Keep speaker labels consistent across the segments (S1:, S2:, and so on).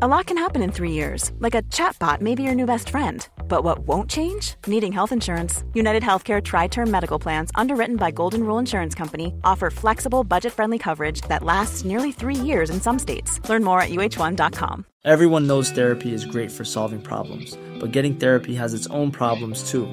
S1: A lot can happen in three years, like a chatbot may be your new best friend. But what won't change? Needing health insurance. United Healthcare Tri Term Medical Plans, underwritten by Golden Rule Insurance Company, offer flexible, budget friendly coverage that lasts nearly three years in some states. Learn more at uh1.com.
S2: Everyone knows therapy is great for solving problems, but getting therapy has its own problems too,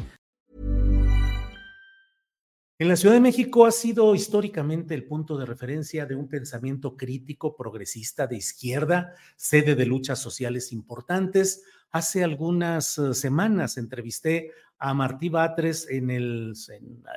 S3: En la Ciudad de México ha sido históricamente el punto de referencia de un pensamiento crítico, progresista, de izquierda, sede de luchas sociales importantes. Hace algunas eh, semanas entrevisté a Martí Batres en,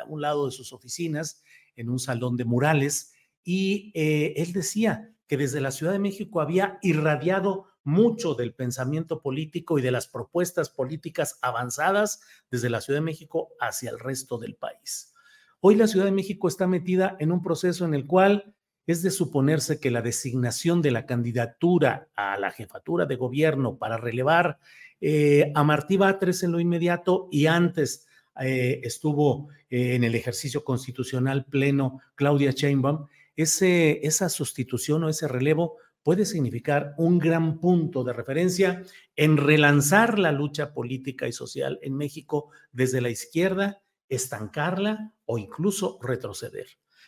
S3: un lado de sus oficinas, en un salón de murales, y eh, él decía que desde la Ciudad de México había irradiado mucho del pensamiento político y de las propuestas políticas avanzadas desde la Ciudad de México hacia el resto del país. Hoy la Ciudad de México está metida en un proceso en el cual es de suponerse que la designación de la candidatura a la jefatura de gobierno para relevar eh, a Martí Batres en lo inmediato y antes eh, estuvo eh, en el ejercicio constitucional pleno Claudia Sheinbaum, ese, esa sustitución o ese relevo puede significar un gran punto de referencia en relanzar la lucha política y social en México desde la izquierda, estancarla o incluso retroceder.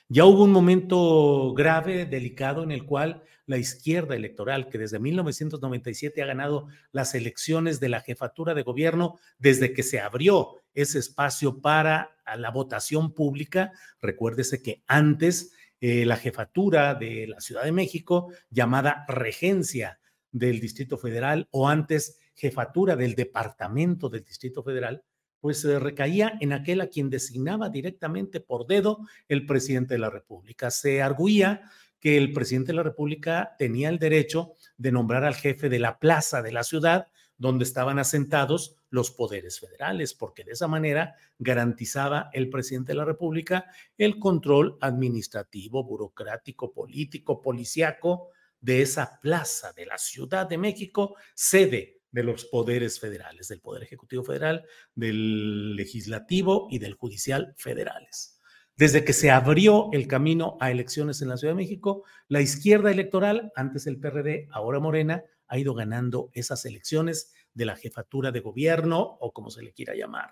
S3: Ya hubo un momento grave, delicado, en el cual la izquierda electoral, que desde 1997 ha ganado las elecciones de la jefatura de gobierno, desde que se abrió ese espacio para la votación pública, recuérdese que antes eh, la jefatura de la Ciudad de México, llamada regencia del Distrito Federal, o antes jefatura del Departamento del Distrito Federal, pues eh, recaía en aquel a quien designaba directamente por dedo el presidente de la República. Se arguía que el presidente de la República tenía el derecho de nombrar al jefe de la plaza de la ciudad donde estaban asentados los poderes federales, porque de esa manera garantizaba el presidente de la República el control administrativo, burocrático, político, policiaco de esa plaza de la Ciudad de México, sede de los poderes federales, del Poder Ejecutivo Federal, del Legislativo y del Judicial federales. Desde que se abrió el camino a elecciones en la Ciudad de México, la izquierda electoral, antes el PRD, ahora Morena, ha ido ganando esas elecciones de la jefatura de gobierno o como se le quiera llamar.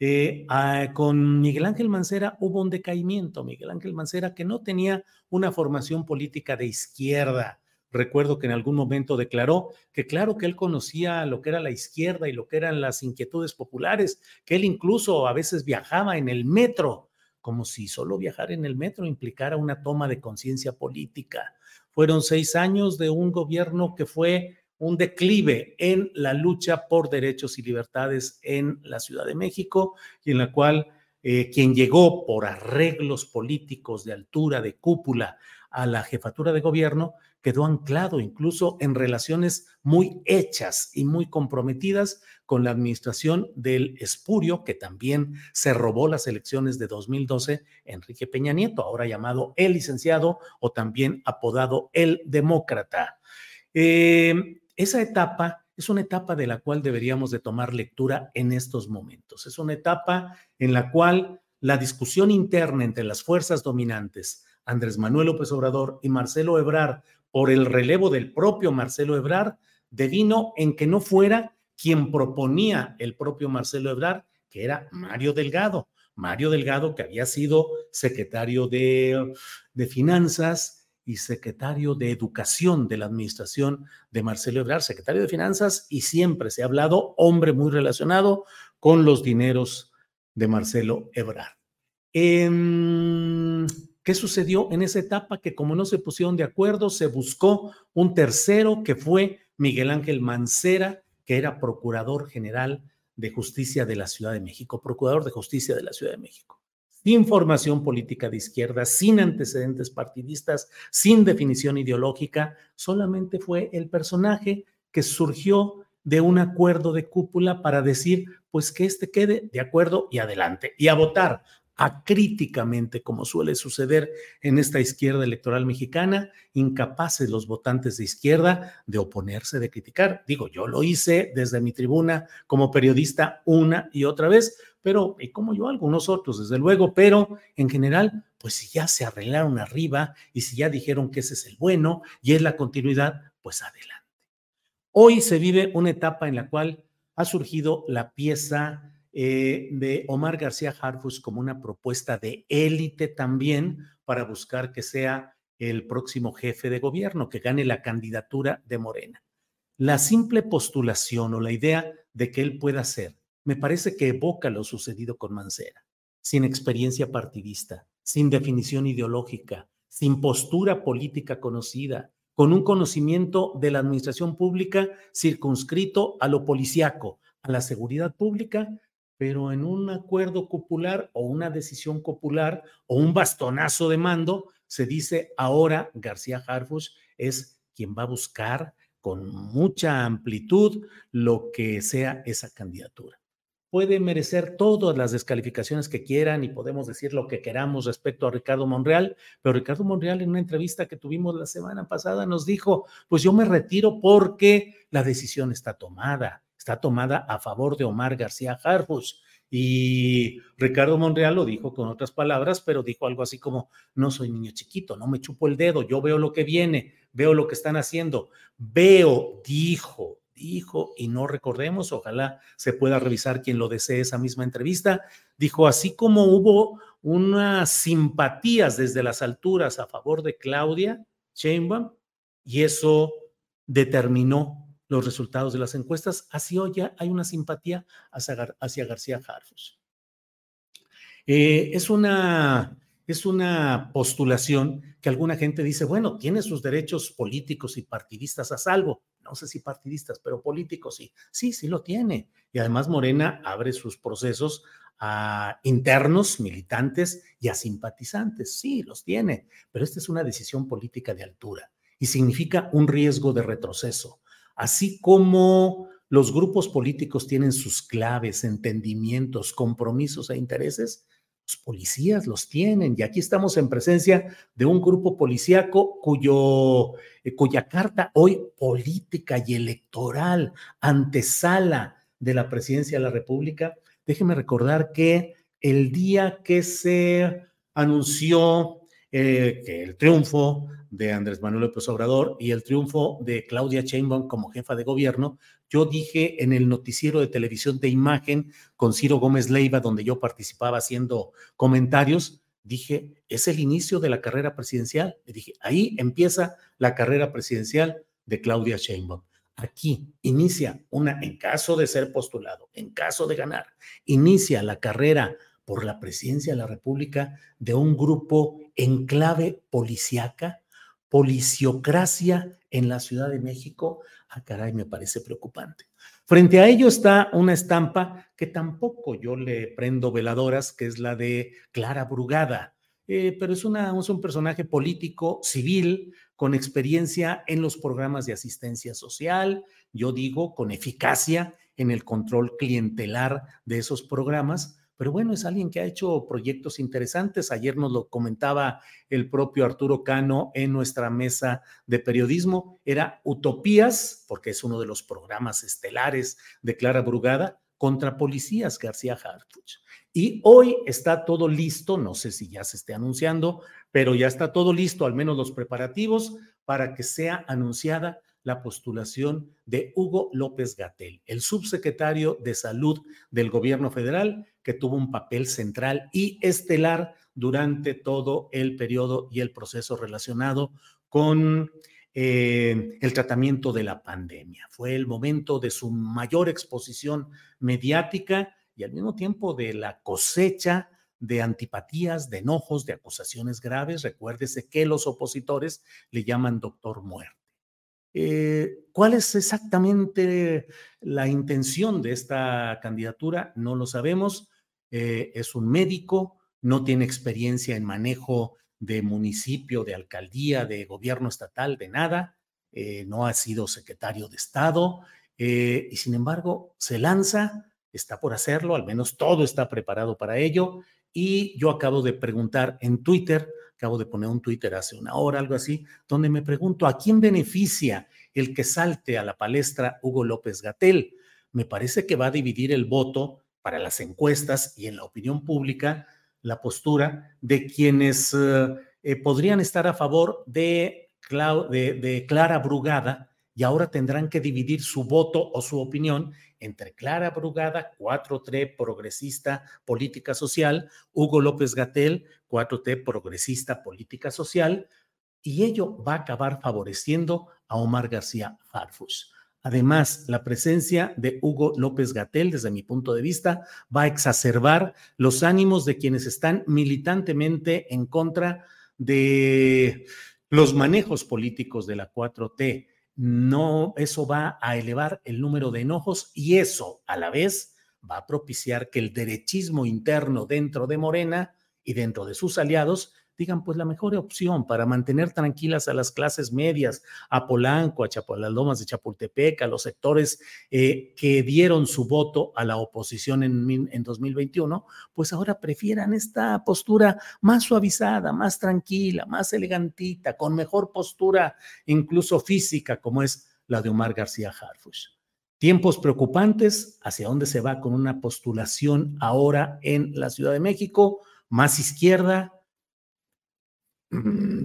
S3: Eh, ah, con Miguel Ángel Mancera hubo un decaimiento. Miguel Ángel Mancera que no tenía una formación política de izquierda, Recuerdo que en algún momento declaró que claro que él conocía lo que era la izquierda y lo que eran las inquietudes populares, que él incluso a veces viajaba en el metro, como si solo viajar en el metro implicara una toma de conciencia política. Fueron seis años de un gobierno que fue un declive en la lucha por derechos y libertades en la Ciudad de México y en la cual eh, quien llegó por arreglos políticos de altura, de cúpula, a la jefatura de gobierno, quedó anclado incluso en relaciones muy hechas y muy comprometidas con la administración del espurio, que también se robó las elecciones de 2012, Enrique Peña Nieto, ahora llamado el licenciado o también apodado el demócrata. Eh, esa etapa es una etapa de la cual deberíamos de tomar lectura en estos momentos. Es una etapa en la cual la discusión interna entre las fuerzas dominantes, Andrés Manuel López Obrador y Marcelo Ebrard, por el relevo del propio Marcelo Ebrard, devino en que no fuera quien proponía el propio Marcelo Ebrard, que era Mario Delgado. Mario Delgado, que había sido secretario de, de Finanzas y secretario de Educación de la administración de Marcelo Ebrard, secretario de Finanzas, y siempre se ha hablado, hombre muy relacionado con los dineros de Marcelo Ebrard. ¿Qué sucedió en esa etapa? Que como no se pusieron de acuerdo, se buscó un tercero que fue Miguel Ángel Mancera, que era Procurador General de Justicia de la Ciudad de México, Procurador de Justicia de la Ciudad de México. Sin formación política de izquierda, sin antecedentes partidistas, sin definición ideológica, solamente fue el personaje que surgió de un acuerdo de cúpula para decir, pues que este quede de acuerdo y adelante, y a votar acríticamente, como suele suceder en esta izquierda electoral mexicana, incapaces los votantes de izquierda de oponerse, de criticar. Digo, yo lo hice desde mi tribuna como periodista una y otra vez, pero, y como yo, algunos otros, desde luego, pero en general, pues si ya se arreglaron arriba y si ya dijeron que ese es el bueno y es la continuidad, pues adelante. Hoy se vive una etapa en la cual ha surgido la pieza eh, de Omar García Harfus como una propuesta de élite también para buscar que sea el próximo jefe de gobierno, que gane la candidatura de Morena. La simple postulación o la idea de que él pueda ser, me parece que evoca lo sucedido con Mancera, sin experiencia partidista, sin definición ideológica, sin postura política conocida, con un conocimiento de la administración pública circunscrito a lo policiaco, a la seguridad pública pero en un acuerdo popular o una decisión popular o un bastonazo de mando, se dice ahora García Harfuch es quien va a buscar con mucha amplitud lo que sea esa candidatura. Puede merecer todas las descalificaciones que quieran y podemos decir lo que queramos respecto a Ricardo Monreal, pero Ricardo Monreal en una entrevista que tuvimos la semana pasada nos dijo, pues yo me retiro porque la decisión está tomada está tomada a favor de Omar García Harfus. Y Ricardo Monreal lo dijo con otras palabras, pero dijo algo así como, no soy niño chiquito, no me chupo el dedo, yo veo lo que viene, veo lo que están haciendo, veo, dijo, dijo, y no recordemos, ojalá se pueda revisar quien lo desee esa misma entrevista, dijo, así como hubo unas simpatías desde las alturas a favor de Claudia Sheinbaum, y eso determinó los resultados de las encuestas, así hoy ya hay una simpatía hacia, García Harfus. Eh, es, una, es una postulación que alguna gente dice, bueno, tiene sus derechos políticos y partidistas a salvo. No sé si partidistas, pero políticos sí. Sí, sí lo tiene. Y además Morena abre sus procesos a internos, militantes y a simpatizantes. Sí, los tiene. Pero esta es una decisión política de altura y significa un riesgo de retroceso así como los grupos políticos tienen sus claves, entendimientos, compromisos e intereses, los policías los tienen. Y aquí estamos en presencia de un grupo policíaco cuyo, eh, cuya carta hoy política y electoral, antesala de la presidencia de la República. Déjeme recordar que el día que se anunció eh, que el triunfo de Andrés Manuel López Obrador y el triunfo de Claudia Sheinbaum como jefa de gobierno, yo dije en el noticiero de televisión de imagen con Ciro Gómez Leiva, donde yo participaba haciendo comentarios, dije, es el inicio de la carrera presidencial. Y dije, ahí empieza la carrera presidencial de Claudia Sheinbaum. Aquí inicia una, en caso de ser postulado, en caso de ganar, inicia la carrera por la presidencia de la República de un grupo en clave policiaca, policiocracia en la Ciudad de México, ah, caray, me parece preocupante. Frente a ello está una estampa que tampoco yo le prendo veladoras, que es la de Clara Brugada. eh, pero es, una, es un personaje político, civil, con experiencia en los programas de asistencia social, yo digo, con eficacia en el control clientelar de esos programas. Pero bueno, es alguien que ha hecho proyectos interesantes. Ayer nos lo comentaba el propio Arturo Cano en nuestra mesa de periodismo. Era Utopías, porque es uno de los programas estelares de Clara Brugada, contra policías García Harfuch. Y hoy está todo listo, no sé si ya se esté anunciando, pero ya está todo listo, al menos los preparativos, para que sea anunciada la postulación de Hugo López Gatel, el subsecretario de Salud del gobierno federal, que tuvo un papel central y estelar durante todo el periodo y el proceso relacionado con eh, el tratamiento de la pandemia. Fue el momento de su mayor exposición mediática y al mismo tiempo de la cosecha de antipatías, de enojos, de acusaciones graves. Recuérdese que los opositores le llaman doctor muerte. Eh, ¿Cuál es exactamente la intención de esta candidatura? No lo sabemos. Eh, es un médico, no tiene experiencia en manejo de municipio, de alcaldía, de gobierno estatal, de nada, eh, no ha sido secretario de Estado eh, y sin embargo se lanza, está por hacerlo, al menos todo está preparado para ello y yo acabo de preguntar en Twitter, acabo de poner un Twitter hace una hora, algo así, donde me pregunto a quién beneficia el que salte a la palestra Hugo López Gatel. Me parece que va a dividir el voto para las encuestas y en la opinión pública la postura de quienes eh, eh, podrían estar a favor de, Clara Brugada y ahora tendrán que dividir su voto o su opinión entre Clara Brugada, 4T progresista política social, Hugo López Gatel, 4T progresista política social, y ello va a acabar favoreciendo a Omar García Farfus. Además, la presencia de Hugo López Gatel, desde mi punto de vista, va a exacerbar los ánimos de quienes están militantemente en contra de los manejos políticos de la 4T. No, eso va a elevar el número de enojos y eso a la vez va a propiciar que el derechismo interno dentro de Morena y dentro de sus aliados digan, pues la mejor opción para mantener tranquilas a las clases medias, a Polanco, a, las Lomas de Chapultepec, a los sectores eh, que dieron su voto a la oposición en, en 2021, pues ahora prefieran esta postura más suavizada, más tranquila, más elegantita, con mejor postura, incluso física, como es la de Omar García Harfush. Tiempos preocupantes, hacia dónde se va con una postulación ahora en la Ciudad de México, más izquierda,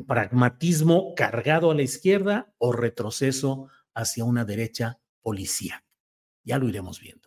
S3: pragmatismo cargado a la izquierda o retroceso hacia una derecha policía. Ya lo iremos viendo.